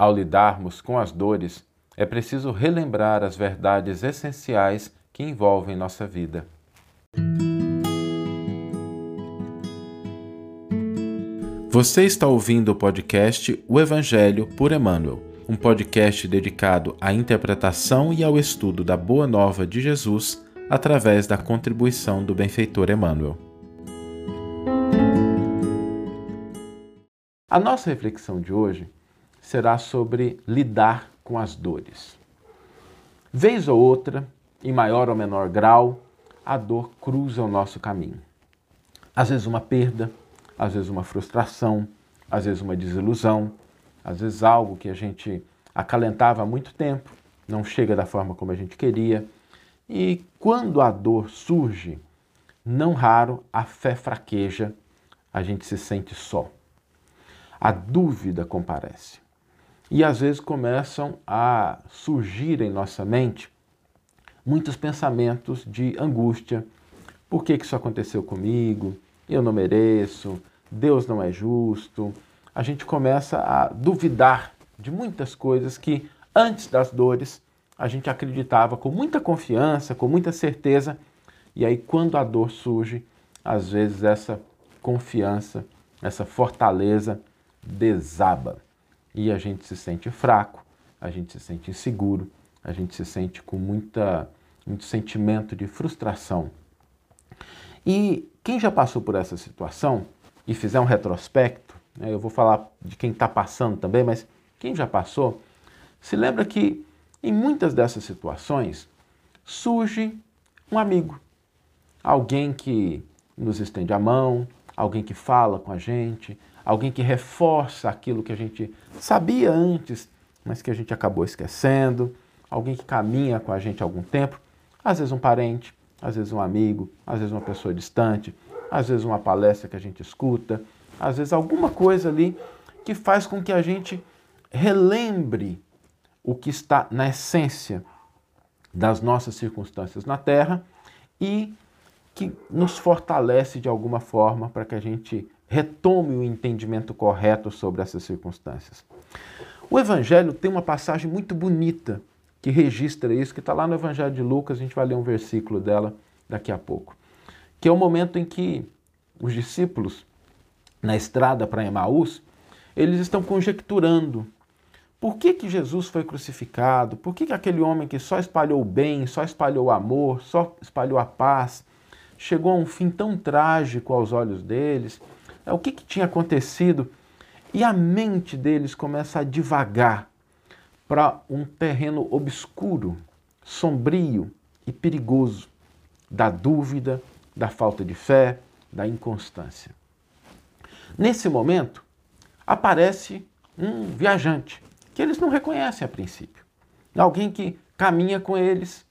ao lidarmos com as dores, é preciso relembrar as verdades essenciais que envolvem nossa vida. Você está ouvindo o podcast O Evangelho por Emmanuel, um podcast dedicado à interpretação e ao estudo da Boa Nova de Jesus através da contribuição do benfeitor Emmanuel. A nossa reflexão de hoje será sobre lidar com as dores. Vez ou outra, em maior ou menor grau, a dor cruza o nosso caminho. Às vezes uma perda, às vezes uma frustração, às vezes uma desilusão, às vezes algo que a gente acalentava há muito tempo, não chega da forma como a gente queria. E quando a dor surge, não raro a fé fraqueja, a gente se sente só. A dúvida comparece. E às vezes começam a surgir em nossa mente muitos pensamentos de angústia. Por que, que isso aconteceu comigo? Eu não mereço, Deus não é justo, a gente começa a duvidar de muitas coisas que antes das dores a gente acreditava com muita confiança, com muita certeza, e aí quando a dor surge, às vezes essa confiança, essa fortaleza desaba e a gente se sente fraco, a gente se sente inseguro, a gente se sente com muita, muito sentimento de frustração. E quem já passou por essa situação e fizer um retrospecto, né, eu vou falar de quem está passando também, mas quem já passou, se lembra que em muitas dessas situações surge um amigo, alguém que nos estende a mão, alguém que fala com a gente, alguém que reforça aquilo que a gente sabia antes, mas que a gente acabou esquecendo, alguém que caminha com a gente há algum tempo, às vezes um parente, às vezes um amigo, às vezes uma pessoa distante, às vezes uma palestra que a gente escuta, às vezes alguma coisa ali que faz com que a gente relembre o que está na essência das nossas circunstâncias na Terra e que nos fortalece de alguma forma para que a gente retome o entendimento correto sobre essas circunstâncias. O Evangelho tem uma passagem muito bonita que registra isso, que está lá no Evangelho de Lucas, a gente vai ler um versículo dela daqui a pouco. Que é o momento em que os discípulos, na estrada para Emaús, eles estão conjecturando. Por que, que Jesus foi crucificado, por que, que aquele homem que só espalhou o bem, só espalhou o amor, só espalhou a paz, chegou a um fim tão trágico aos olhos deles, o que, que tinha acontecido? E a mente deles começa a divagar para um terreno obscuro, sombrio e perigoso da dúvida, da falta de fé, da inconstância. Nesse momento, aparece um viajante que eles não reconhecem a princípio. Alguém que caminha com eles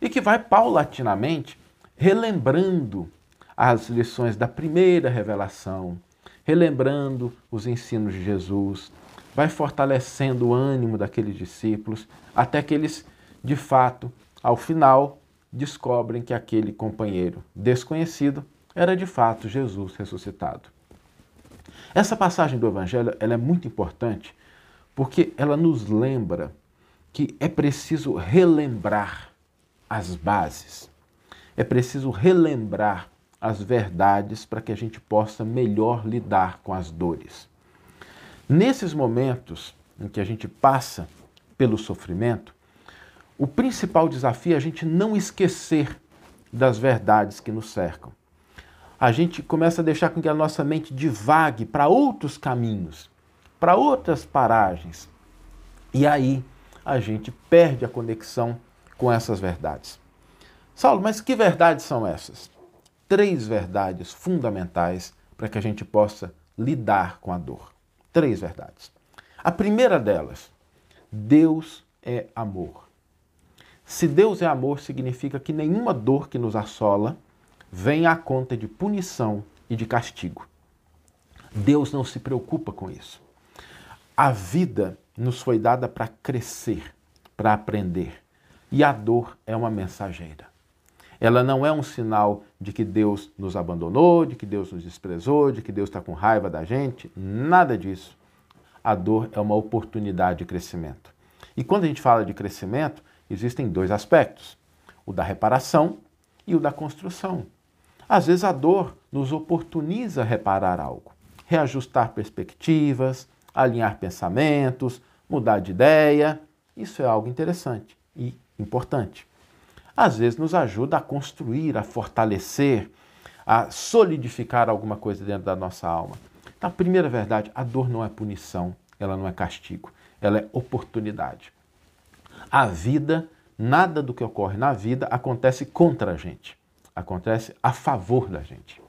e que vai paulatinamente relembrando as lições da primeira revelação, relembrando os ensinos de Jesus, vai fortalecendo o ânimo daqueles discípulos, até que eles, de fato, ao final, descobrem que aquele companheiro desconhecido era de fato Jesus ressuscitado. Essa passagem do Evangelho ela é muito importante porque ela nos lembra que é preciso relembrar as bases, é preciso relembrar as verdades para que a gente possa melhor lidar com as dores. Nesses momentos em que a gente passa pelo sofrimento, o principal desafio é a gente não esquecer das verdades que nos cercam. A gente começa a deixar com que a nossa mente divague para outros caminhos, para outras paragens. E aí a gente perde a conexão com essas verdades. Saulo, mas que verdades são essas? Três verdades fundamentais para que a gente possa lidar com a dor. Três verdades. A primeira delas, Deus é amor. Se Deus é amor, significa que nenhuma dor que nos assola vem à conta de punição e de castigo. Deus não se preocupa com isso. A vida nos foi dada para crescer, para aprender. E a dor é uma mensageira. Ela não é um sinal de que Deus nos abandonou, de que Deus nos desprezou, de que Deus está com raiva da gente. Nada disso. a dor é uma oportunidade de crescimento. E quando a gente fala de crescimento, existem dois aspectos: o da reparação e o da construção. Às vezes a dor nos oportuniza reparar algo, reajustar perspectivas, alinhar pensamentos, mudar de ideia. Isso é algo interessante e importante. Às vezes nos ajuda a construir, a fortalecer, a solidificar alguma coisa dentro da nossa alma. Então, a primeira verdade, a dor não é punição, ela não é castigo, ela é oportunidade. A vida, nada do que ocorre na vida acontece contra a gente, acontece a favor da gente.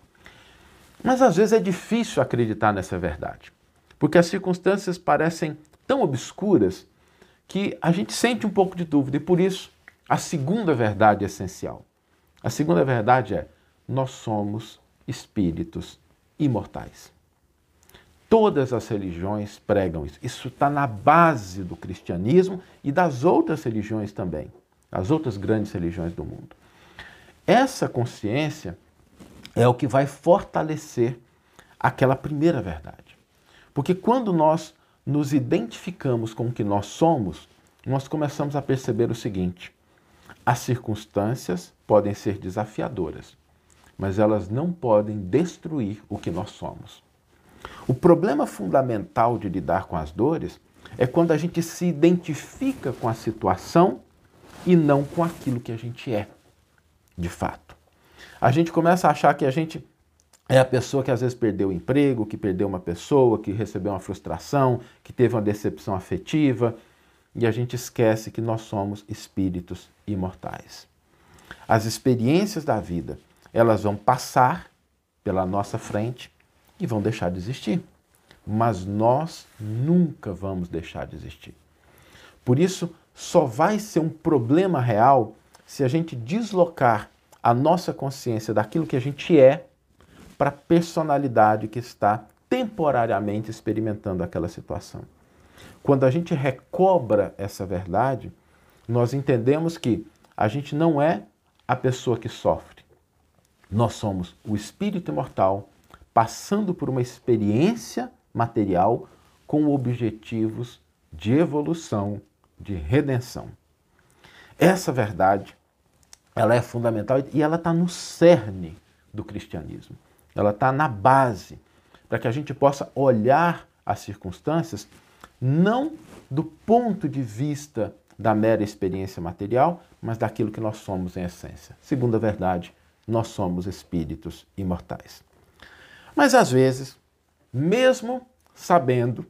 Mas às vezes é difícil acreditar nessa verdade, porque as circunstâncias parecem tão obscuras que a gente sente um pouco de dúvida e por isso a segunda verdade essencial. A segunda verdade é: nós somos espíritos imortais. Todas as religiões pregam isso. Isso está na base do cristianismo e das outras religiões também, as outras grandes religiões do mundo. Essa consciência é o que vai fortalecer aquela primeira verdade. Porque quando nós nos identificamos com o que nós somos, nós começamos a perceber o seguinte: as circunstâncias podem ser desafiadoras, mas elas não podem destruir o que nós somos. O problema fundamental de lidar com as dores é quando a gente se identifica com a situação e não com aquilo que a gente é, de fato. A gente começa a achar que a gente é a pessoa que às vezes perdeu o emprego, que perdeu uma pessoa, que recebeu uma frustração, que teve uma decepção afetiva, e a gente esquece que nós somos espíritos imortais. As experiências da vida, elas vão passar pela nossa frente e vão deixar de existir. Mas nós nunca vamos deixar de existir. Por isso, só vai ser um problema real se a gente deslocar a nossa consciência daquilo que a gente é para a personalidade que está temporariamente experimentando aquela situação. Quando a gente recobra essa verdade, nós entendemos que a gente não é a pessoa que sofre. Nós somos o espírito imortal passando por uma experiência material com objetivos de evolução, de redenção. Essa verdade, ela é fundamental e ela está no cerne do cristianismo. Ela está na base para que a gente possa olhar as circunstâncias não do ponto de vista da mera experiência material, mas daquilo que nós somos em essência. Segunda verdade, nós somos espíritos imortais. Mas às vezes, mesmo sabendo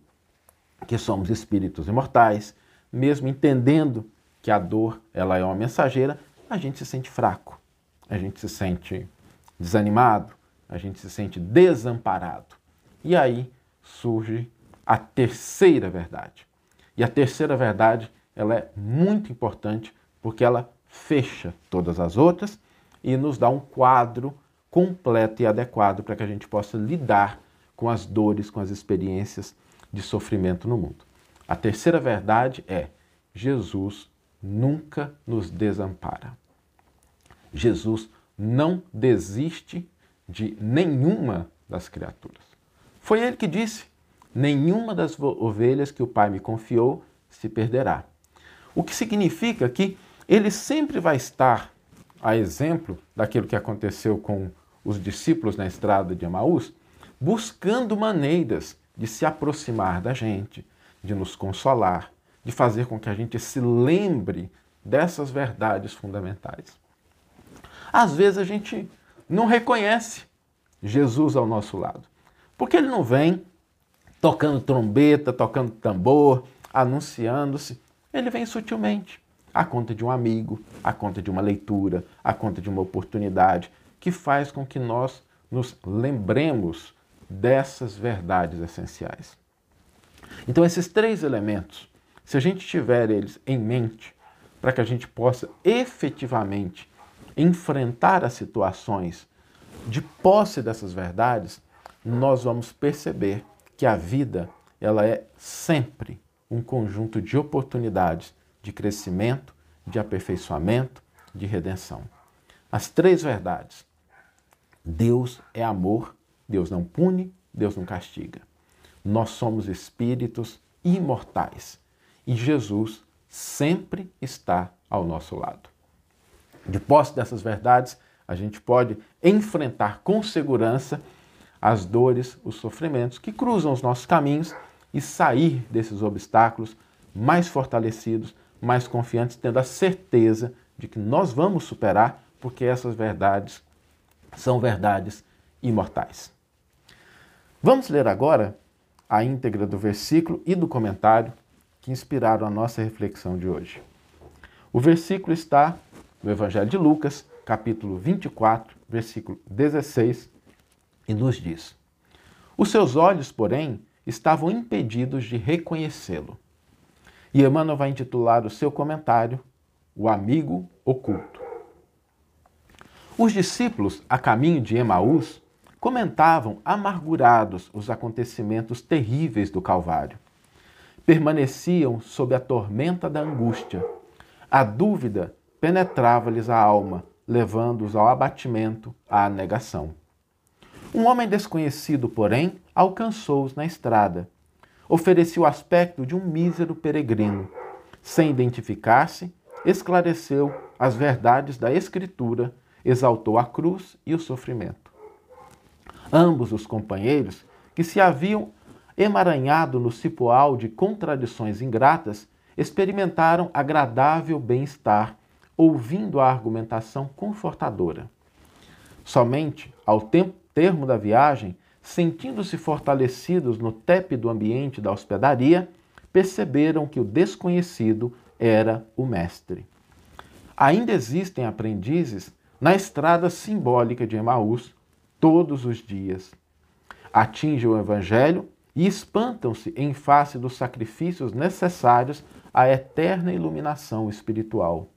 que somos espíritos imortais, mesmo entendendo que a dor ela é uma mensageira, a gente se sente fraco, a gente se sente desanimado, a gente se sente desamparado. E aí surge a terceira verdade. E a terceira verdade, ela é muito importante porque ela fecha todas as outras e nos dá um quadro completo e adequado para que a gente possa lidar com as dores, com as experiências de sofrimento no mundo. A terceira verdade é: Jesus nunca nos desampara. Jesus não desiste de nenhuma das criaturas. Foi ele que disse: nenhuma das ovelhas que o Pai me confiou se perderá. O que significa que ele sempre vai estar, a exemplo daquilo que aconteceu com os discípulos na estrada de Emaús, buscando maneiras de se aproximar da gente, de nos consolar, de fazer com que a gente se lembre dessas verdades fundamentais. Às vezes a gente não reconhece Jesus ao nosso lado, porque ele não vem tocando trombeta, tocando tambor, anunciando-se. Ele vem sutilmente, à conta de um amigo, à conta de uma leitura, à conta de uma oportunidade, que faz com que nós nos lembremos dessas verdades essenciais. Então, esses três elementos, se a gente tiver eles em mente, para que a gente possa efetivamente enfrentar as situações de posse dessas verdades, nós vamos perceber que a vida ela é sempre um conjunto de oportunidades de crescimento, de aperfeiçoamento, de redenção. As três verdades. Deus é amor, Deus não pune, Deus não castiga. Nós somos espíritos imortais e Jesus sempre está ao nosso lado. De posse dessas verdades, a gente pode enfrentar com segurança as dores, os sofrimentos que cruzam os nossos caminhos e sair desses obstáculos mais fortalecidos, mais confiantes, tendo a certeza de que nós vamos superar, porque essas verdades são verdades imortais. Vamos ler agora a íntegra do versículo e do comentário que inspiraram a nossa reflexão de hoje. O versículo está no Evangelho de Lucas, capítulo 24, versículo 16, e nos diz: Os seus olhos, porém, estavam impedidos de reconhecê-lo. E Emmanuel vai intitular o seu comentário O Amigo Oculto. Os discípulos, a caminho de Emaús, comentavam amargurados os acontecimentos terríveis do Calvário. Permaneciam sob a tormenta da angústia. A dúvida penetrava-lhes a alma, levando-os ao abatimento, à negação. Um homem desconhecido, porém, alcançou-os na estrada. Oferecia o aspecto de um mísero peregrino. Sem identificar-se, esclareceu as verdades da Escritura, exaltou a cruz e o sofrimento. Ambos os companheiros, que se haviam emaranhado no cipoal de contradições ingratas, experimentaram agradável bem-estar, ouvindo a argumentação confortadora. Somente ao tempo, termo da viagem, sentindo-se fortalecidos no tépido ambiente da hospedaria, perceberam que o desconhecido era o mestre. Ainda existem aprendizes na estrada simbólica de Emaús todos os dias. Atingem o Evangelho e espantam-se em face dos sacrifícios necessários à eterna iluminação espiritual.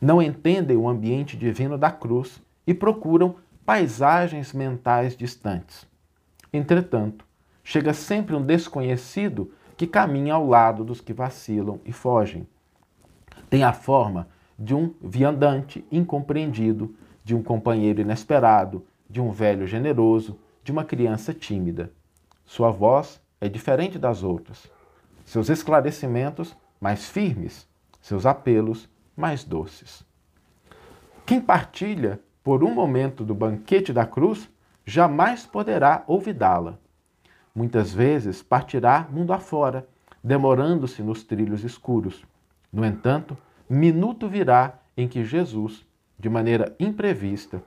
Não entendem o ambiente divino da cruz e procuram paisagens mentais distantes. Entretanto, chega sempre um desconhecido que caminha ao lado dos que vacilam e fogem. Tem a forma de um viandante incompreendido, de um companheiro inesperado, de um velho generoso, de uma criança tímida. Sua voz é diferente das outras. Seus esclarecimentos mais firmes, seus apelos mais doces. Quem partilha por um momento do banquete da cruz jamais poderá olvidá-la. Muitas vezes partirá mundo afora, demorando-se nos trilhos escuros. No entanto, minuto virá em que Jesus, de maneira imprevista,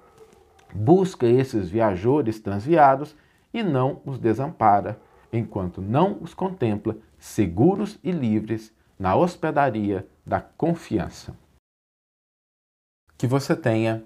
busca esses viajores transviados e não os desampara, enquanto não os contempla seguros e livres na hospedaria da confiança. Que você tenha